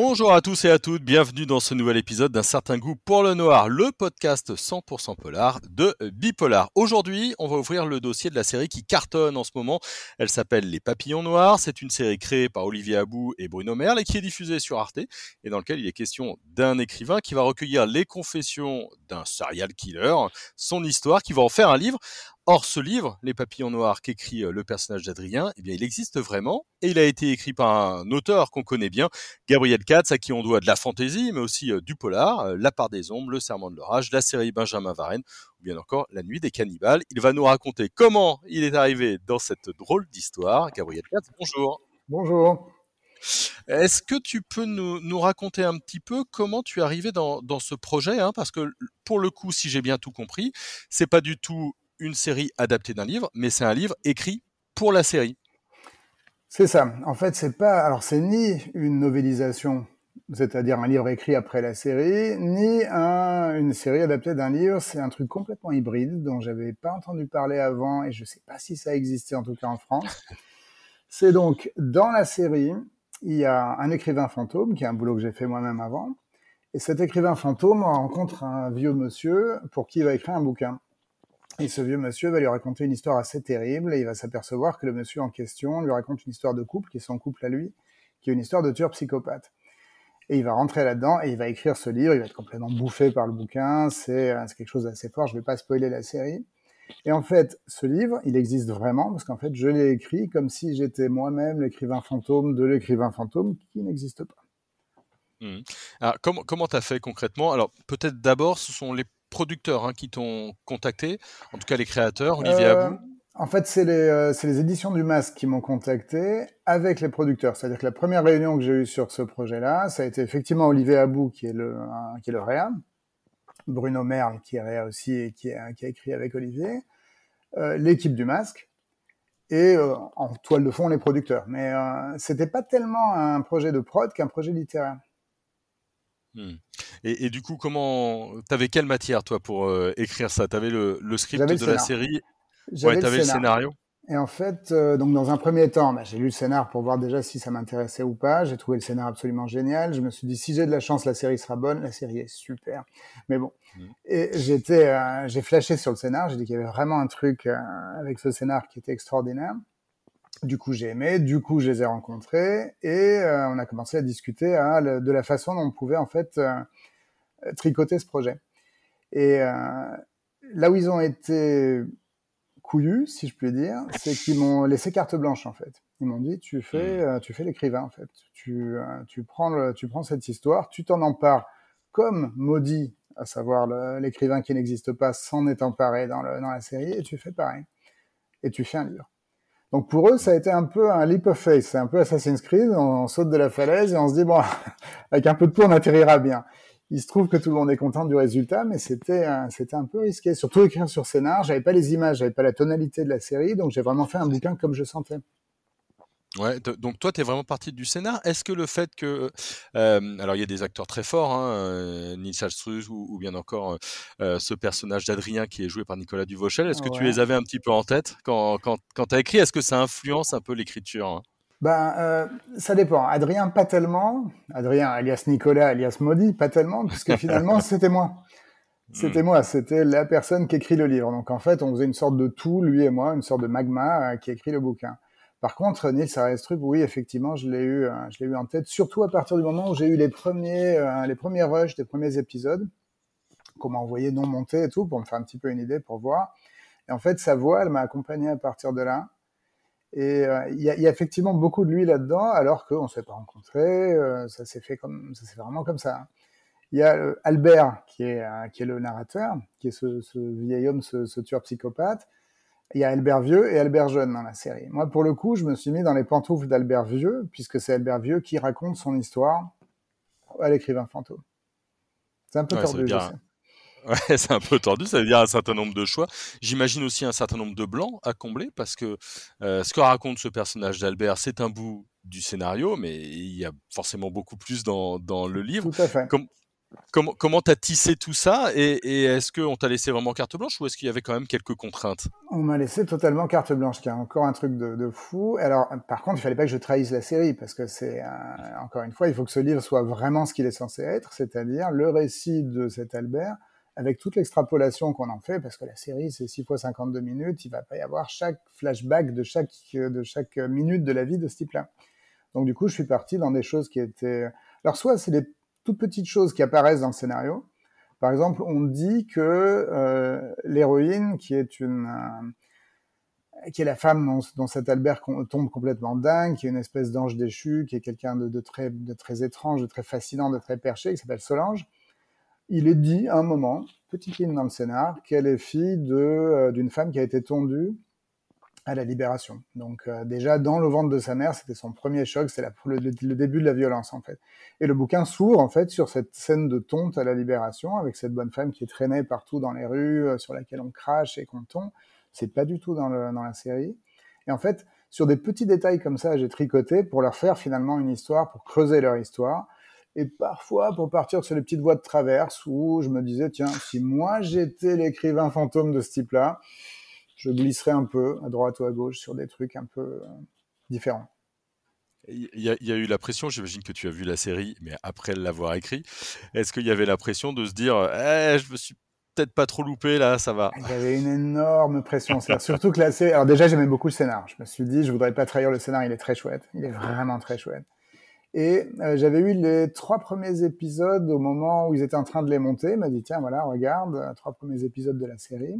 Bonjour à tous et à toutes, bienvenue dans ce nouvel épisode d'un certain goût pour le noir, le podcast 100% polar de Bipolar. Aujourd'hui, on va ouvrir le dossier de la série qui cartonne en ce moment. Elle s'appelle Les Papillons Noirs. C'est une série créée par Olivier Abou et Bruno Merle et qui est diffusée sur Arte et dans laquelle il est question d'un écrivain qui va recueillir les confessions d'un serial killer, son histoire, qui va en faire un livre. Or, ce livre, Les Papillons Noirs, qu'écrit euh, le personnage d'Adrien, eh bien, il existe vraiment et il a été écrit par un auteur qu'on connaît bien, Gabriel Katz, à qui on doit de la fantaisie, mais aussi euh, du polar, euh, La part des ombres, Le serment de l'orage, la série Benjamin Varenne, ou bien encore La nuit des cannibales. Il va nous raconter comment il est arrivé dans cette drôle d'histoire. Gabriel Katz, bonjour. Bonjour. Est-ce que tu peux nous, raconter un petit peu comment tu es arrivé dans, ce projet hein Parce que pour le coup, si j'ai bien tout compris, c'est pas du tout une série adaptée d'un livre, mais c'est un livre écrit pour la série. C'est ça. En fait, c'est pas. Alors, c'est ni une novélisation, c'est-à-dire un livre écrit après la série, ni une série adaptée d'un livre. C'est un truc complètement hybride dont j'avais pas entendu parler avant et je sais pas si ça existait en tout cas en France. C'est donc dans la série, il y a un écrivain fantôme qui est un boulot que j'ai fait moi-même avant. Et cet écrivain fantôme rencontre un vieux monsieur pour qui il va écrire un bouquin. Et ce vieux monsieur va lui raconter une histoire assez terrible et il va s'apercevoir que le monsieur en question lui raconte une histoire de couple qui est son couple à lui, qui est une histoire de tueur psychopathe. Et il va rentrer là-dedans et il va écrire ce livre, il va être complètement bouffé par le bouquin, c'est euh, quelque chose d'assez fort, je ne vais pas spoiler la série. Et en fait, ce livre, il existe vraiment parce qu'en fait, je l'ai écrit comme si j'étais moi-même l'écrivain fantôme de l'écrivain fantôme qui n'existe pas. Mmh. Alors, comment tu as fait concrètement? Alors, peut-être d'abord, ce sont les producteurs hein, qui t'ont contacté, en tout cas les créateurs, Olivier euh, Abou En fait, c'est les, euh, les, éditions du Masque qui m'ont contacté avec les producteurs. C'est-à-dire que la première réunion que j'ai eue sur ce projet-là, ça a été effectivement Olivier Abou qui est le, qui est le réa, Bruno Merle qui est réa aussi et qui, qui a écrit avec Olivier, euh, l'équipe du Masque et en toile de fond les producteurs. Mais c'était pas tellement un projet de prod qu'un projet littéraire. Hmm. Et, du coup, comment t'avais quelle matière toi pour euh, écrire ça? T'avais le, le script de la série? J'avais le, scénario. Et en fait, euh, donc dans un premier temps, bah, j'ai lu le scénar pour voir déjà si ça m'intéressait ou pas. J'ai trouvé le scénar absolument génial. Je me suis dit si j'ai de la chance, la série sera bonne. La série est super. Mais bon, hmm. et j'étais, euh, j'ai flashé sur le scénar. J'ai dit qu'il y avait vraiment un truc avec ce scénar qui était extraordinaire. Du coup, j'ai aimé. Du coup, je les ai rencontrés et euh, on a commencé à discuter hein, de la façon dont on pouvait en fait euh, tricoter ce projet. Et euh, là où ils ont été couillus, si je puis dire, c'est qu'ils m'ont laissé carte blanche en fait. Ils m'ont dit tu fais, mmh. tu fais l'écrivain en fait. Tu, tu prends le, tu prends cette histoire, tu t'en empares comme maudit, à savoir l'écrivain qui n'existe pas, s'en est emparé dans, le, dans la série, et tu fais pareil. Et tu fais un livre. Donc pour eux, ça a été un peu un leap of faith, c'est un peu Assassin's Creed, on, saute de la falaise et on se dit bon, avec un peu de peau, on atterrira bien. Il se trouve que tout le monde est content du résultat, mais c'était c'était un peu risqué. Surtout écrire sur scénar, j'avais pas les images, j'avais pas la tonalité de la série, donc j'ai vraiment fait un bouquin comme je sentais. Ouais, donc toi, tu es vraiment parti du scénar. Est-ce que le fait que. Euh, alors, il y a des acteurs très forts, hein, euh, Nils Alstruz ou, bien encore euh, ce personnage d'Adrien qui est joué par Nicolas Duvauchel. Est-ce que tu les avais un petit peu en tête quand, quand, quand tu as écrit? Est-ce que ça influence un peu l'écriture hein? Ben, ça dépend. Adrien, pas tellement. Adrien, alias Nicolas, alias Maudit, pas tellement, puisque finalement, c'était moi. C'était hmm. moi, c'était la personne qui écrit le livre. Donc en fait, on faisait une sorte de tout, lui et moi, une sorte de magma qui écrit le bouquin. Par contre, Nils Arestrup, oui, effectivement, je l'ai eu, euh, je l'ai eu en tête, surtout à partir du moment où j'ai eu les premiers, euh, les premiers rushs des premiers épisodes, qu'on m'a envoyé non monté et tout, pour me faire un petit peu une idée, pour voir. Et en fait, sa voix, elle m'a accompagné à partir de là. Et euh, il y, a, effectivement beaucoup de lui là-dedans, alors qu'on ne s'est pas rencontrés. ça s'est fait comme, ça s'est vraiment comme ça. Il y a Albert qui est, qui est le narrateur, qui est ce, vieil homme, ce tueur psychopathe il y a Albert Vieux et Albert Jeune dans la série. Moi, pour le coup, je me suis mis dans les pantoufles d'Albert Vieux, puisque c'est Albert Vieux qui raconte son histoire à l'écrivain fantôme. C'est un peu tordu. Ouais, c'est un peu tordu, ça veut dire un certain nombre de choix. J'imagine aussi un certain nombre de blancs à combler, parce que euh, ce que raconte ce personnage d'Albert, c'est un bout du scénario, mais il y a forcément beaucoup plus dans, dans le livre. Tout à fait. Comment comment t'as tissé tout ça et, est-ce qu'on t'a laissé vraiment carte blanche ou est-ce qu'il y avait quand même quelques contraintes? On m'a laissé totalement carte blanche, qui est encore un truc de, fou. Alors par contre, il fallait pas que je trahisse la série parce que c'est encore une fois, il faut que ce livre soit vraiment ce qu'il est censé être, c'est-à-dire le récit de cet Albert avec toute l'extrapolation qu'on en fait, parce que la série c'est 6 fois 52 minutes, il va pas y avoir chaque flashback de chaque de chaque minute de la vie de ce type-là. Donc du coup, je suis parti dans des choses qui étaient alors soit c'est des petites choses qui apparaissent dans le scénario. Par exemple, on dit que euh, l'héroïne, qui est une euh, qui est la femme dont, cet Albert tombe complètement dingue, qui est une espèce d'ange déchu, qui est quelqu'un de, très, de très étrange, de très fascinant, de très perché, qui s'appelle Solange. Il est dit à un moment, petite ligne dans le scénar, qu'elle est fille euh, d'une femme qui a été tondue à la libération. Donc euh, déjà dans le ventre de sa mère, c'était son premier choc, c'est le, début de la violence en fait. Et le bouquin s'ouvre en fait sur cette scène de tonte à la libération avec cette bonne femme qui est traînée partout dans les rues, euh, sur laquelle on crache et qu'on tombe. C'est pas du tout dans, dans la série. Et en fait, sur des petits détails comme ça, j'ai tricoté pour leur faire finalement une histoire, pour creuser leur histoire. Et parfois pour partir sur les petites voies de traverse où je me disais, tiens, si moi j'étais l'écrivain fantôme de ce type-là, je glisserai un peu à droite ou à gauche sur des trucs un peu euh, différents. Il y, a, eu la pression, j'imagine que tu as vu la série, mais après l'avoir écrit, est-ce qu'il y avait la pression de se dire, eh, je me suis peut-être pas trop loupé là, ça va? Il y avait une énorme pression, surtout que la série. Alors déjà, j'aimais beaucoup le scénar. Je me suis dit, je voudrais pas trahir le scénar, il est très chouette, il est vraiment très chouette. Et euh, j'avais eu les trois premiers épisodes au moment où ils étaient en train de les monter. Il m'a dit, tiens, voilà, regarde, euh, trois premiers épisodes de la série.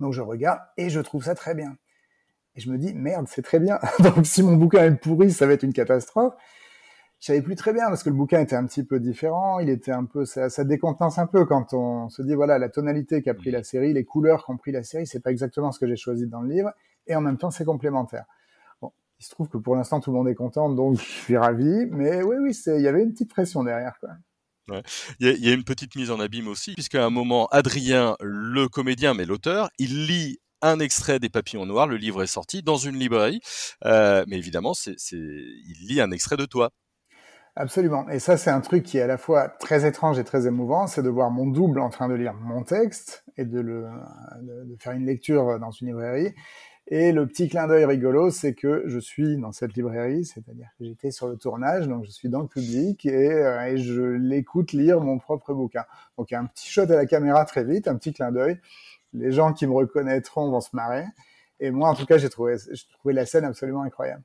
Donc je regarde et je trouve ça très bien. Et je me dis, merde, c'est très bien. Donc si mon bouquin est pourri, ça va être une catastrophe. Je savais plus très bien parce que le bouquin était un petit peu différent. Il était un peu, ça, ça décontenance un peu quand on se dit, voilà, la tonalité qu'a pris la série, les couleurs qu'ont pris la série, c'est pas exactement ce que j'ai choisi dans le livre. Et en même temps, c'est complémentaire. Bon, il se trouve que pour l'instant, tout le monde est content, donc je suis ravi. Mais oui, oui, il y avait une petite pression derrière, quoi. Il, y a, une petite mise en abîme aussi, puisqu'à un moment, Adrien, le comédien, mais l'auteur, il lit un extrait des Papillons Noirs, le livre est sorti dans une librairie, euh, mais évidemment, il lit un extrait de toi. Absolument. Et ça, c'est un truc qui est à la fois très étrange et très émouvant, c'est de voir mon double en train de lire mon texte et de, le, de faire une lecture dans une librairie, et le petit clin d'œil rigolo, c'est que je suis dans cette librairie, c'est-à-dire que j'étais sur le tournage, donc je suis dans le public et, euh, je l'écoute lire mon propre bouquin. Donc un petit shot à la caméra très vite, un petit clin d'œil. Les gens qui me reconnaîtront vont se marrer. Et moi, en tout cas, j'ai trouvé, j'ai trouvé la scène absolument incroyable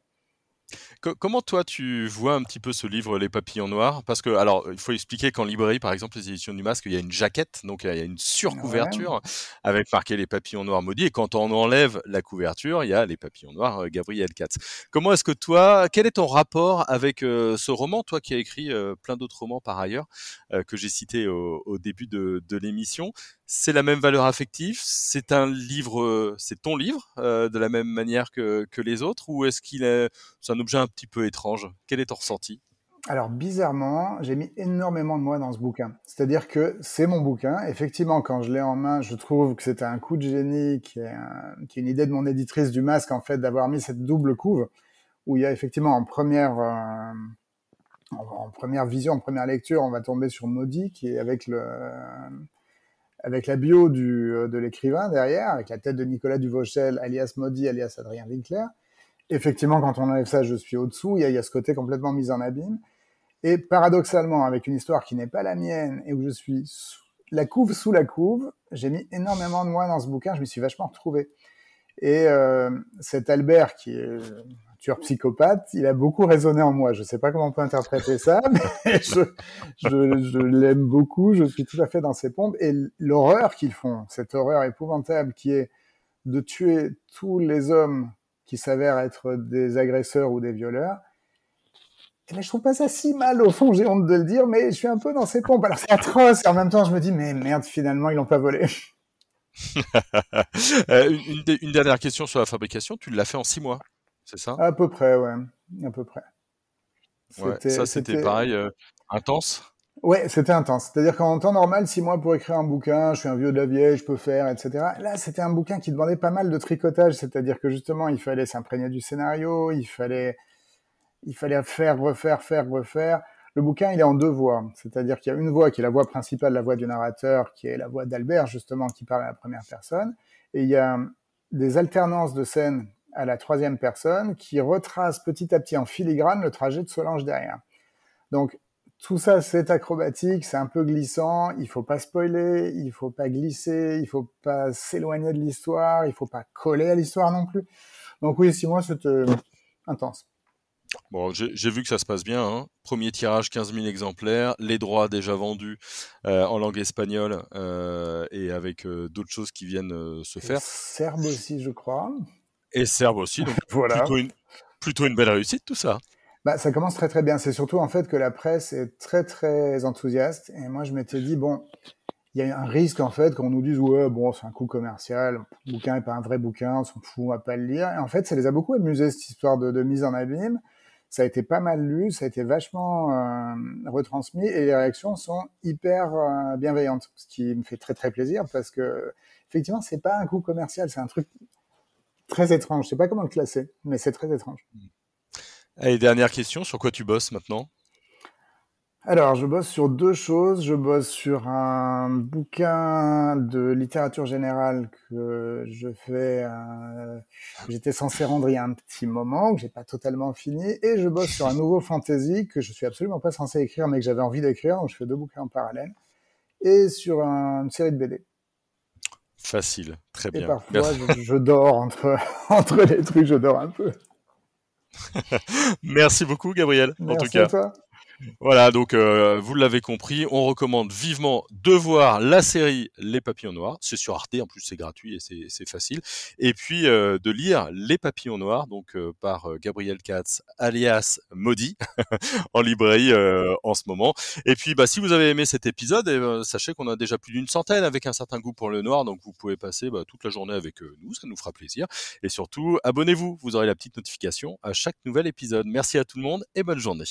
comment toi tu vois un petit peu ce livre Les Papillons Noirs? Parce que alors il faut expliquer qu'en librairie par exemple les éditions du Masque il y a une jaquette donc il y a une surcouverture avec marqué Les Papillons Noirs maudits et quand on enlève la couverture il y a Les Papillons Noirs euh, Gabriel Katz. Comment est-ce que toi quel est ton rapport avec euh, ce roman toi qui as écrit euh, plein d'autres romans par ailleurs que j'ai cité au, début de l'émission? C'est la même valeur affective C'est un livre, c'est ton livre euh, de la même manière que, les autres, ou est-ce qu'il est, c'est un objet un petit peu étrange? Quel est ton ressenti? Alors bizarrement, j'ai mis énormément de moi dans ce bouquin. C'est-à-dire que c'est mon bouquin. Effectivement, quand je l'ai en main, je trouve que c'était un coup de génie, qui est, qui est, une idée de mon éditrice du masque en fait d'avoir mis cette double couve où il y a effectivement en première euh, en, première vision, en première lecture, on va tomber sur Maudit qui est avec le avec la bio du, euh, de l'écrivain derrière, avec la tête de Nicolas Duvauchel, alias Maudit, alias Adrien Winkler. Effectivement, quand on enlève ça, je suis au-dessous. Il y, a, ce côté complètement mis en abîme. Et paradoxalement, avec une histoire qui n'est pas la mienne et où je suis la couve sous la couve, j'ai mis énormément de moi dans ce bouquin. Je m'y suis vachement retrouvé. Et euh, cet Albert, qui est tueur psychopathe, il a beaucoup résonné en moi. Je ne sais pas comment on peut interpréter ça, mais je, l'aime beaucoup. Je suis tout à fait dans ses pompes. Et l'horreur qu'ils font, cette horreur épouvantable qui est de tuer tous les hommes qui s'avèrent être des agresseurs ou des violeurs, et eh ben, je trouve pas ça si mal au fond, j'ai honte de le dire, mais je suis un peu dans ses pompes. Alors c'est atroce, en même temps je me dis, mais merde, finalement ils l'ont pas volé. Euh, une, dernière question sur la fabrication, tu l'as fait en six mois c'est ça? À peu près, ouais, à peu près. ça, c'était pareil, euh, intense? Ouais, c'était intense. C'est-à-dire qu'en temps normal, six mois pour écrire un bouquin, je suis un vieux de la vieille, je peux faire, etc. Là, c'était un bouquin qui demandait pas mal de tricotage, c'est-à-dire que justement, il fallait s'imprégner du scénario, il fallait, il fallait faire, refaire, faire, refaire. Le bouquin, il est en deux voix, c'est-à-dire qu'il y a une voix qui est la voix principale, la voix du narrateur, qui est la voix d'Albert justement, qui parle à la première personne, et il y a des alternances de scènes à la troisième personne qui retracent petit à petit en filigrane le trajet de Solange derrière. Donc tout ça, c'est acrobatique, c'est un peu glissant. Il faut pas spoiler, il faut pas glisser, il faut pas s'éloigner de l'histoire, il faut pas coller à l'histoire non plus. Donc oui, six mois, c'est euh, intense. Bon, j'ai vu que ça se passe bien. Hein. Premier tirage, 15 000 exemplaires. Les droits déjà vendus euh, en langue espagnole euh, et avec d'autres choses qui viennent se faire. Serbe aussi, je crois. Et serbe aussi. Donc voilà. plutôt, une, plutôt une belle réussite, tout ça. Bah, ça commence très très bien. C'est surtout en fait que la presse est très très enthousiaste. Et moi, je m'étais dit bon, il y a un risque en fait qu'on nous dise ouais bon c'est un coup commercial, le bouquin est pas un vrai bouquin, on s'en fout, on va pas le lire. Et en fait, ça les a beaucoup amusés cette histoire de, de mise en abîme. Ça a été pas mal lu, ça a été vachement euh, retransmis et les réactions sont hyper euh, bienveillantes, ce qui me fait très très plaisir parce que effectivement c'est pas un coup commercial, c'est un truc très étrange. Je sais pas comment le classer, mais c'est très étrange. Allez, dernière question, sur quoi tu bosses maintenant? Alors, je bosse sur deux choses. Je bosse sur un bouquin de littérature générale que je fais, euh, j'étais censé rendre il y a un petit moment, que j'ai pas totalement fini, et je bosse sur un nouveau fantasy que je suis absolument pas censé écrire, mais que j'avais envie d'écrire, donc je fais deux bouquins en parallèle, et sur une série de BD. Facile, très bien. Et parfois, je, dors entre, entre les trucs, je dors un peu. Merci beaucoup, Gabriel. en tout cas. Voilà, donc euh, vous l'avez compris, on recommande vivement de voir la série Les Papillons Noirs. C'est sur Arte, en plus c'est gratuit et c'est facile. Et puis euh, de lire Les Papillons Noirs, donc euh, par Gabriel Katz, alias Maudit, en librairie en ce moment. Et puis, bah, si vous avez aimé cet épisode, eh ben, sachez qu'on a déjà plus d'une centaine avec un certain goût pour le noir, donc vous pouvez passer bah, toute la journée avec nous, ça nous fera plaisir. Et surtout, abonnez-vous, vous aurez la petite notification à chaque nouvel épisode. Merci à tout le monde et bonne journée.